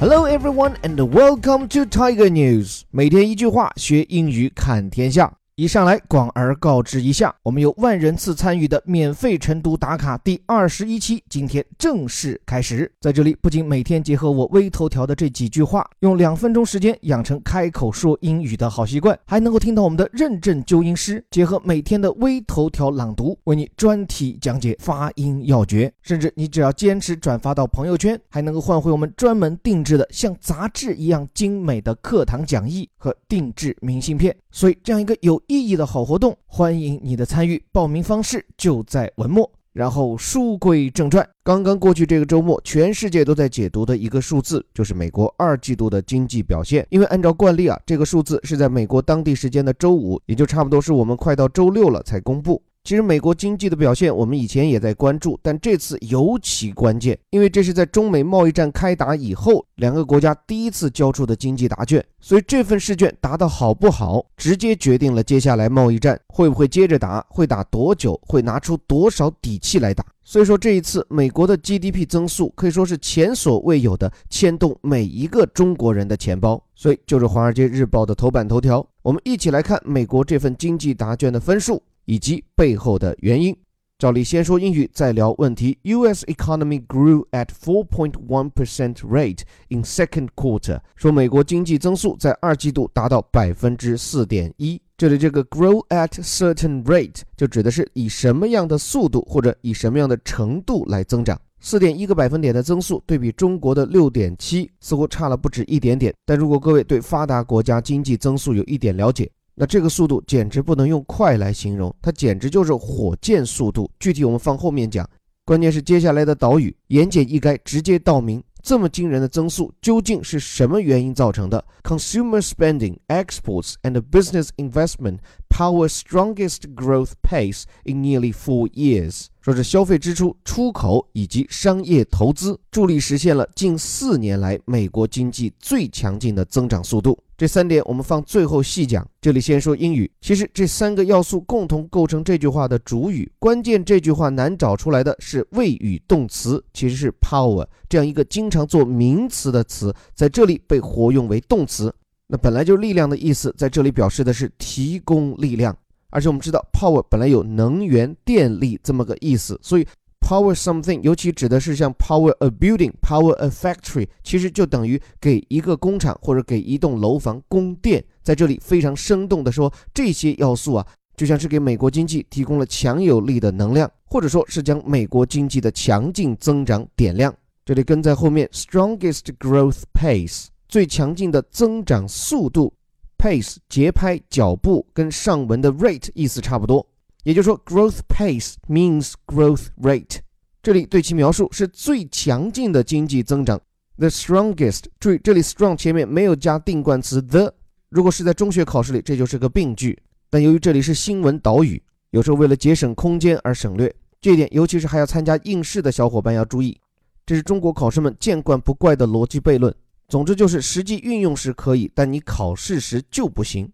Hello everyone and welcome to Tiger News。每天一句话，学英语看天下。 一上来，广而告之一下，我们有万人次参与的免费晨读打卡第二十一期，今天正式开始。在这里，不仅每天结合我微头条的这几句话，用两分钟时间养成开口说英语的好习惯，还能够听到我们的认证纠音师，结合每天的微头条朗读，为你专题讲解发音要诀。甚至你只要坚持转发到朋友圈，还能够换回我们专门定制的像杂志一样精美的课堂讲义和定制明信片。所以，这样一个有意义的好活动，欢迎你的参与。报名方式就在文末。然后书归正传，刚刚过去这个周末，全世界都在解读的一个数字，就是美国二季度的经济表现。因为按照惯例啊，这个数字是在美国当地时间的周五，也就差不多是我们快到周六了才公布。其实美国经济的表现，我们以前也在关注，但这次尤其关键，因为这是在中美贸易战开打以后，两个国家第一次交出的经济答卷，所以这份试卷答得好不好，直接决定了接下来贸易战会不会接着打，会打多久，会拿出多少底气来打。所以说这一次美国的 GDP 增速可以说是前所未有的牵动每一个中国人的钱包，所以就是《华尔街日报》的头版头条，我们一起来看美国这份经济答卷的分数。以及背后的原因。照例先说英语，再聊问题。U.S. economy grew at 4.1 percent rate in second quarter。说美国经济增速在二季度达到百分之四点一。这里这个 grow at certain rate 就指的是以什么样的速度或者以什么样的程度来增长。四点一个百分点的增速，对比中国的六点七，似乎差了不止一点点。但如果各位对发达国家经济增速有一点了解，那这个速度简直不能用快来形容，它简直就是火箭速度。具体我们放后面讲。关键是接下来的岛屿言简意赅，直接道明这么惊人的增速究竟是什么原因造成的。Consumer spending, exports, and business investment power strongest growth pace in nearly four years. 说是消费支出、出口以及商业投资助力实现了近四年来美国经济最强劲的增长速度。这三点我们放最后细讲。这里先说英语，其实这三个要素共同构成这句话的主语。关键这句话难找出来的是谓语动词，其实是 power 这样一个经常做名词的词，在这里被活用为动词。那本来就力量的意思，在这里表示的是提供力量。而且我们知道，power 本来有能源、电力这么个意思，所以 power something 尤其指的是像 power a building、power a factory，其实就等于给一个工厂或者给一栋楼房供电。在这里非常生动的说，这些要素啊，就像是给美国经济提供了强有力的能量，或者说是将美国经济的强劲增长点亮。这里跟在后面，strongest growth pace 最强劲的增长速度。pace 节拍脚步跟上文的 rate 意思差不多，也就是说 growth pace means growth rate。这里对其描述是最强劲的经济增长，the strongest。注意这里 strong 前面没有加定冠词 the，如果是在中学考试里这就是个病句，但由于这里是新闻导语，有时候为了节省空间而省略，这一点尤其是还要参加应试的小伙伴要注意，这是中国考生们见惯不怪的逻辑悖论。总之就是实际运用时可以，但你考试时就不行。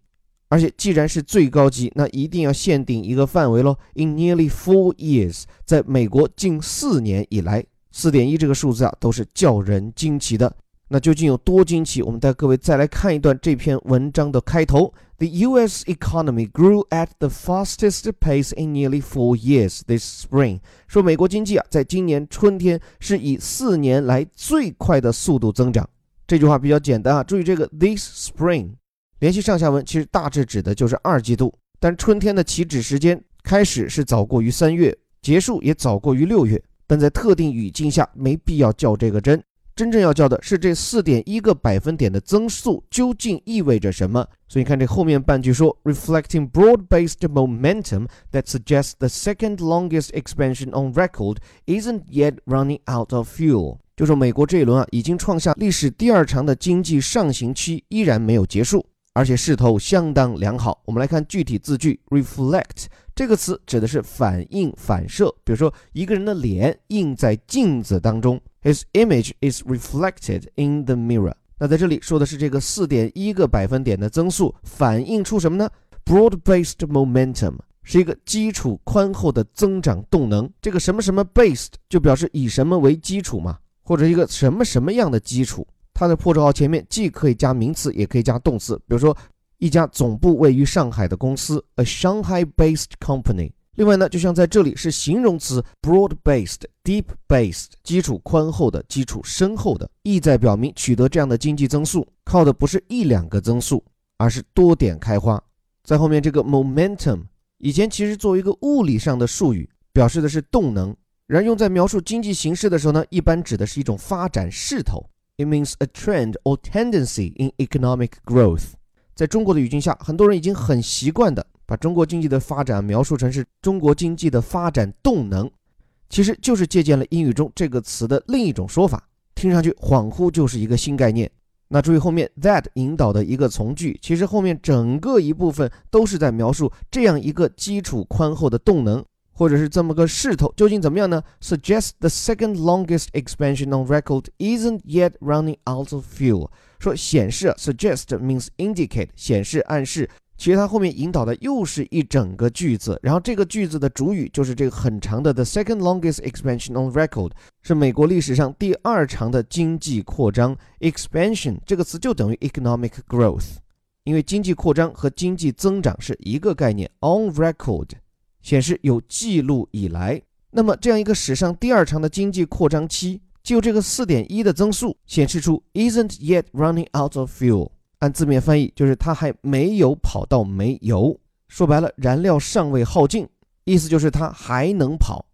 而且既然是最高级，那一定要限定一个范围喽。In nearly four years，在美国近四年以来，四点一这个数字啊，都是叫人惊奇的。那究竟有多惊奇？我们带各位再来看一段这篇文章的开头：The U.S. economy grew at the fastest pace in nearly four years this spring。说美国经济啊，在今年春天是以四年来最快的速度增长。这句话比较简单啊，注意这个 this spring，联系上下文，其实大致指的就是二季度。但春天的起止时间开始是早过于三月，结束也早过于六月。但在特定语境下，没必要较这个真。真正要叫的是这四点一个百分点的增速究竟意味着什么。所以看这后面半句说，reflecting broad-based momentum that suggests the second longest expansion on record isn't yet running out of fuel。就说美国这一轮啊，已经创下历史第二长的经济上行期，依然没有结束，而且势头相当良好。我们来看具体字句，reflect 这个词指的是反应、反射。比如说，一个人的脸映在镜子当中，his image is reflected in the mirror。那在这里说的是这个四点一个百分点的增速，反映出什么呢？broad-based momentum 是一个基础宽厚的增长动能。这个什么什么 based 就表示以什么为基础嘛。或者一个什么什么样的基础，它的破折号前面既可以加名词，也可以加动词。比如说，一家总部位于上海的公司，a Shanghai-based company。另外呢，就像在这里是形容词，broad-based、deep-based，基础宽厚的，基础深厚的，意在表明取得这样的经济增速，靠的不是一两个增速，而是多点开花。在后面这个 momentum，以前其实作为一个物理上的术语，表示的是动能，然而用在描述经济形势的时候呢，一般指的是一种发展势头。It means a trend or tendency in economic growth。在中国的语境下，很多人已经很习惯的。把中国经济的发展描述成是中国经济的发展动能，其实就是借鉴了英语中这个词的另一种说法，听上去恍惚就是一个新概念。那注意后面 that 引导的一个从句，其实后面整个一部分都是在描述这样一个基础宽厚的动能，或者是这么个势头究竟怎么样呢？Suggest the second longest expansion on record isn't yet running out of fuel。说显示 suggest means indicate，显示暗示。其实它后面引导的又是一整个句子，然后这个句子的主语就是这个很长的 the second longest expansion on record，是美国历史上第二长的经济扩张。expansion 这个词就等于 economic growth，因为经济扩张和经济增长是一个概念。on record 显示有记录以来，那么这样一个史上第二长的经济扩张期，就这个四点一的增速显示出 isn't yet running out of fuel。按字面翻译，就是它还没有跑到没油。说白了，燃料尚未耗尽，意思就是它还能跑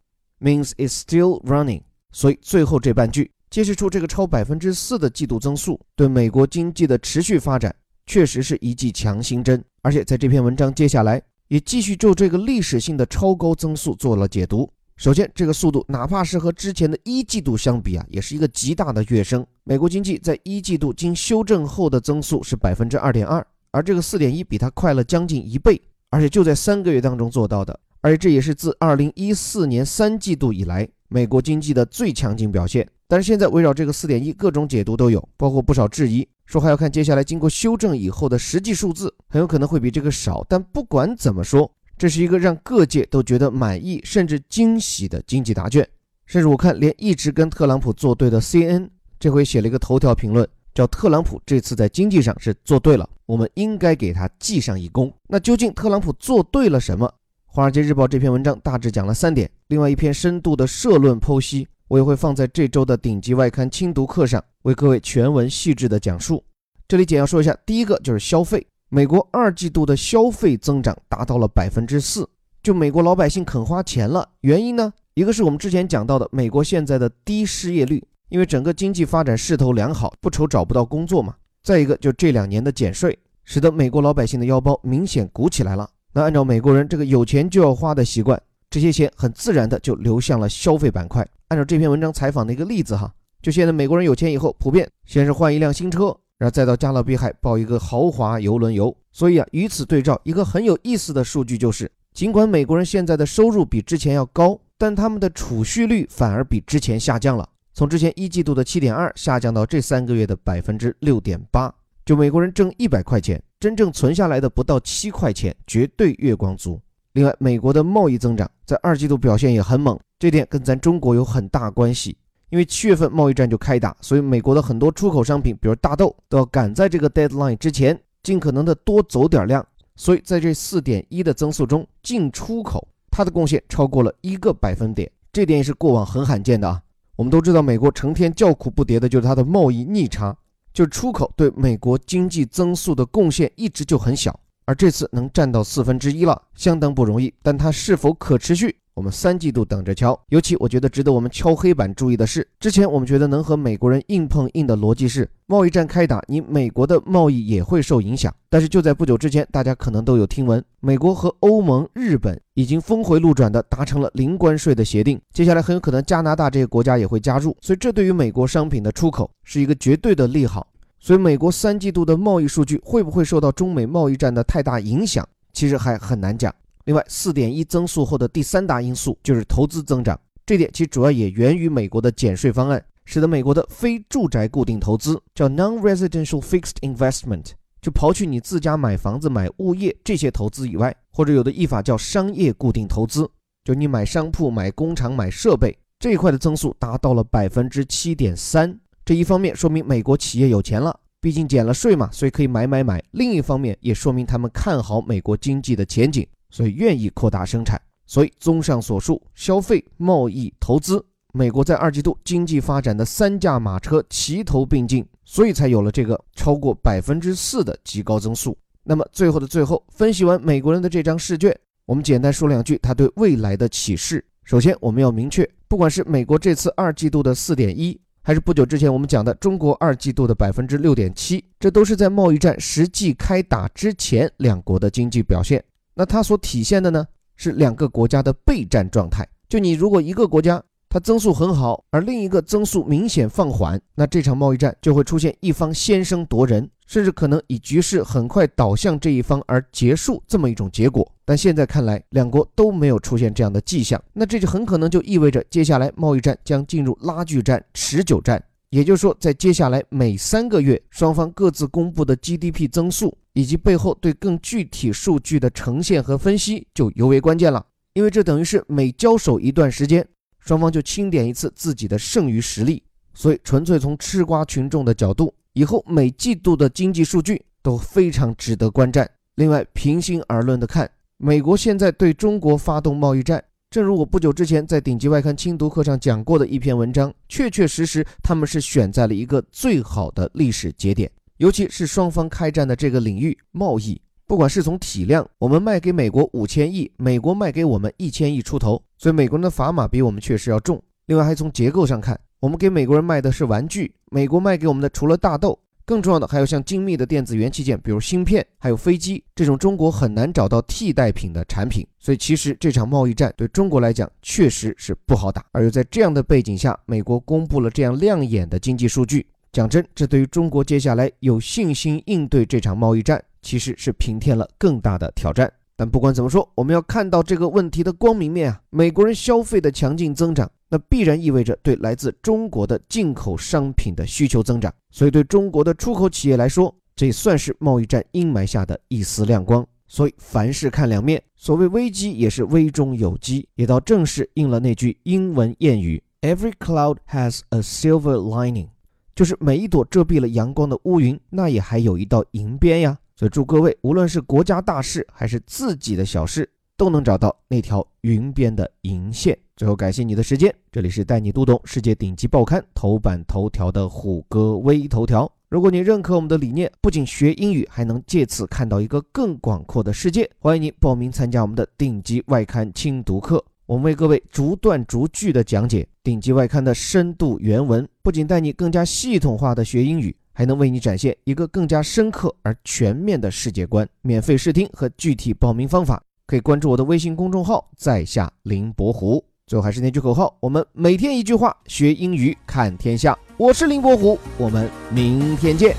，means it's still running。所以最后这半句揭示出这个超百分之四的季度增速，对美国经济的持续发展确实是一剂强心针。而且在这篇文章接下来也继续就这个历史性的超高增速做了解读。首先，这个速度哪怕是和之前的一季度相比啊，也是一个极大的跃升。美国经济在一季度经修正后的增速是百分之二点二，而这个四点一比它快了将近一倍，而且就在三个月当中做到的。而且这也是自二零一四年三季度以来美国经济的最强劲表现。但是现在围绕这个四点一，各种解读都有，包括不少质疑，说还要看接下来经过修正以后的实际数字，很有可能会比这个少。但不管怎么说。这是一个让各界都觉得满意甚至惊喜的经济答卷，甚至我看连一直跟特朗普作对的 CNN 这回写了一个头条评论，叫特朗普这次在经济上是做对了，我们应该给他记上一功。那究竟特朗普做对了什么？华尔街日报这篇文章大致讲了三点，另外一篇深度的社论剖析，我也会放在这周的顶级外刊精读课上为各位全文细致的讲述。这里简要说一下，第一个就是消费。美国二季度的消费增长达到了百分之四，就美国老百姓肯花钱了。原因呢？一个是我们之前讲到的美国现在的低失业率，因为整个经济发展势头良好，不愁找不到工作嘛。再一个就这两年的减税，使得美国老百姓的腰包明显鼓起来了。那按照美国人这个有钱就要花的习惯，这些钱很自然的就流向了消费板块。按照这篇文章采访的一个例子哈，就现在美国人有钱以后，普遍先是换一辆新车。然后再到加勒比海报一个豪华游轮游，所以啊，与此对照，一个很有意思的数据就是，尽管美国人现在的收入比之前要高，但他们的储蓄率反而比之前下降了，从之前一季度的七点二下降到这三个月的百分之六点八。就美国人挣一百块钱，真正存下来的不到七块钱，绝对月光族。另外，美国的贸易增长在二季度表现也很猛，这点跟咱中国有很大关系。因为七月份贸易战就开打，所以美国的很多出口商品，比如大豆，都要赶在这个 deadline 之前，尽可能的多走点量。所以在这四点一的增速中，进出口它的贡献超过了一个百分点，这点也是过往很罕见的啊。我们都知道，美国成天叫苦不迭的就是它的贸易逆差，就出口对美国经济增速的贡献一直就很小，而这次能占到四分之一了，相当不容易。但它是否可持续？我们三季度等着瞧。尤其我觉得值得我们敲黑板注意的是，之前我们觉得能和美国人硬碰硬的逻辑是，贸易战开打，你美国的贸易也会受影响。但是就在不久之前，大家可能都有听闻，美国和欧盟、日本已经峰回路转的达成了零关税的协定，接下来很有可能加拿大这些国家也会加入，所以这对于美国商品的出口是一个绝对的利好。所以美国三季度的贸易数据会不会受到中美贸易战的太大影响，其实还很难讲。另外，四点一增速后的第三大因素就是投资增长，这点其主要也源于美国的减税方案，使得美国的非住宅固定投资叫 non-residential fixed investment，就刨去你自家买房子、买物业这些投资以外，或者有的译法叫商业固定投资，就你买商铺、买工厂、买设备这一块的增速达到了百分之七点三，这一方面说明美国企业有钱了，毕竟减了税嘛，所以可以买买买；另一方面也说明他们看好美国经济的前景，所以愿意扩大生产。所以综上所述，消费、贸易、投资，美国在二季度经济发展的三驾马车齐头并进，所以才有了这个超过百分之四的极高增速。那么最后的最后，分析完美国人的这张试卷，我们简单说两句他对未来的启示。首先，我们要明确，不管是美国这次二季度的四点一，还是不久之前我们讲的中国二季度的百分之六点七，这都是在贸易战实际开打之前两国的经济表现。那它所体现的呢，是两个国家的备战状态。就你如果一个国家它增速很好，而另一个增速明显放缓，那这场贸易战就会出现一方先声夺人。甚至可能以局势很快倒向这一方而结束这么一种结果，但现在看来，两国都没有出现这样的迹象，那这就很可能就意味着接下来贸易战将进入拉锯战、持久战。也就是说，在接下来每三个月，双方各自公布的 GDP 增速以及背后对更具体数据的呈现和分析就尤为关键了，因为这等于是每交手一段时间，双方就清点一次自己的剩余实力。所以，纯粹从吃瓜群众的角度。以后每季度的经济数据都非常值得观战。另外，平心而论的看，美国现在对中国发动贸易战，正如我不久之前在顶级外刊精读课上讲过的一篇文章，确确实实他们是选在了一个最好的历史节点，尤其是双方开战的这个领域贸易，不管是从体量，我们卖给美国五千亿，美国卖给我们一千亿出头，所以美国人的砝码比我们确实要重。另外，还从结构上看。我们给美国人卖的是玩具，美国卖给我们的除了大豆，更重要的还有像精密的电子元器件，比如芯片，还有飞机这种中国很难找到替代品的产品。所以，其实这场贸易战对中国来讲确实是不好打。而又在这样的背景下，美国公布了这样亮眼的经济数据，讲真，这对于中国接下来有信心应对这场贸易战，其实是平添了更大的挑战。但不管怎么说，我们要看到这个问题的光明面啊！美国人消费的强劲增长，那必然意味着对来自中国的进口商品的需求增长。所以，对中国的出口企业来说，这算是贸易战阴霾下的一丝亮光。所以，凡事看两面，所谓危机也是危中有机，也倒正是应了那句英文谚语：“Every cloud has a silver lining”，就是每一朵遮蔽了阳光的乌云，那也还有一道银边呀。所以祝各位，无论是国家大事还是自己的小事，都能找到那条云边的银线。最后，感谢你的时间，这里是带你读懂世界顶级报刊头版头条的虎哥微头条。如果你认可我们的理念，不仅学英语，还能借此看到一个更广阔的世界，欢迎你报名参加我们的顶级外刊精读课。我们为各位逐段逐句的讲解顶级外刊的深度原文，不仅带你更加系统化的学英语。还能为你展现一个更加深刻而全面的世界观。免费试听和具体报名方法，可以关注我的微信公众号“在下林伯虎”。最后还是那句口号：我们每天一句话，学英语看天下。我是林伯虎，我们明天见。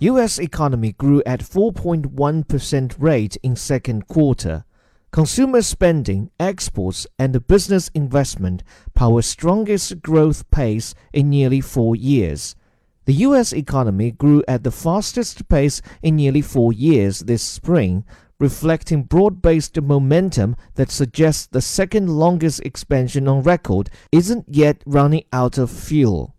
U.S. economy grew at 4.1% rate in second quarter. Consumer spending, exports, and business investment power strongest growth pace in nearly four years. The U.S. economy grew at the fastest pace in nearly four years this spring, reflecting broad based momentum that suggests the second longest expansion on record isn't yet running out of fuel.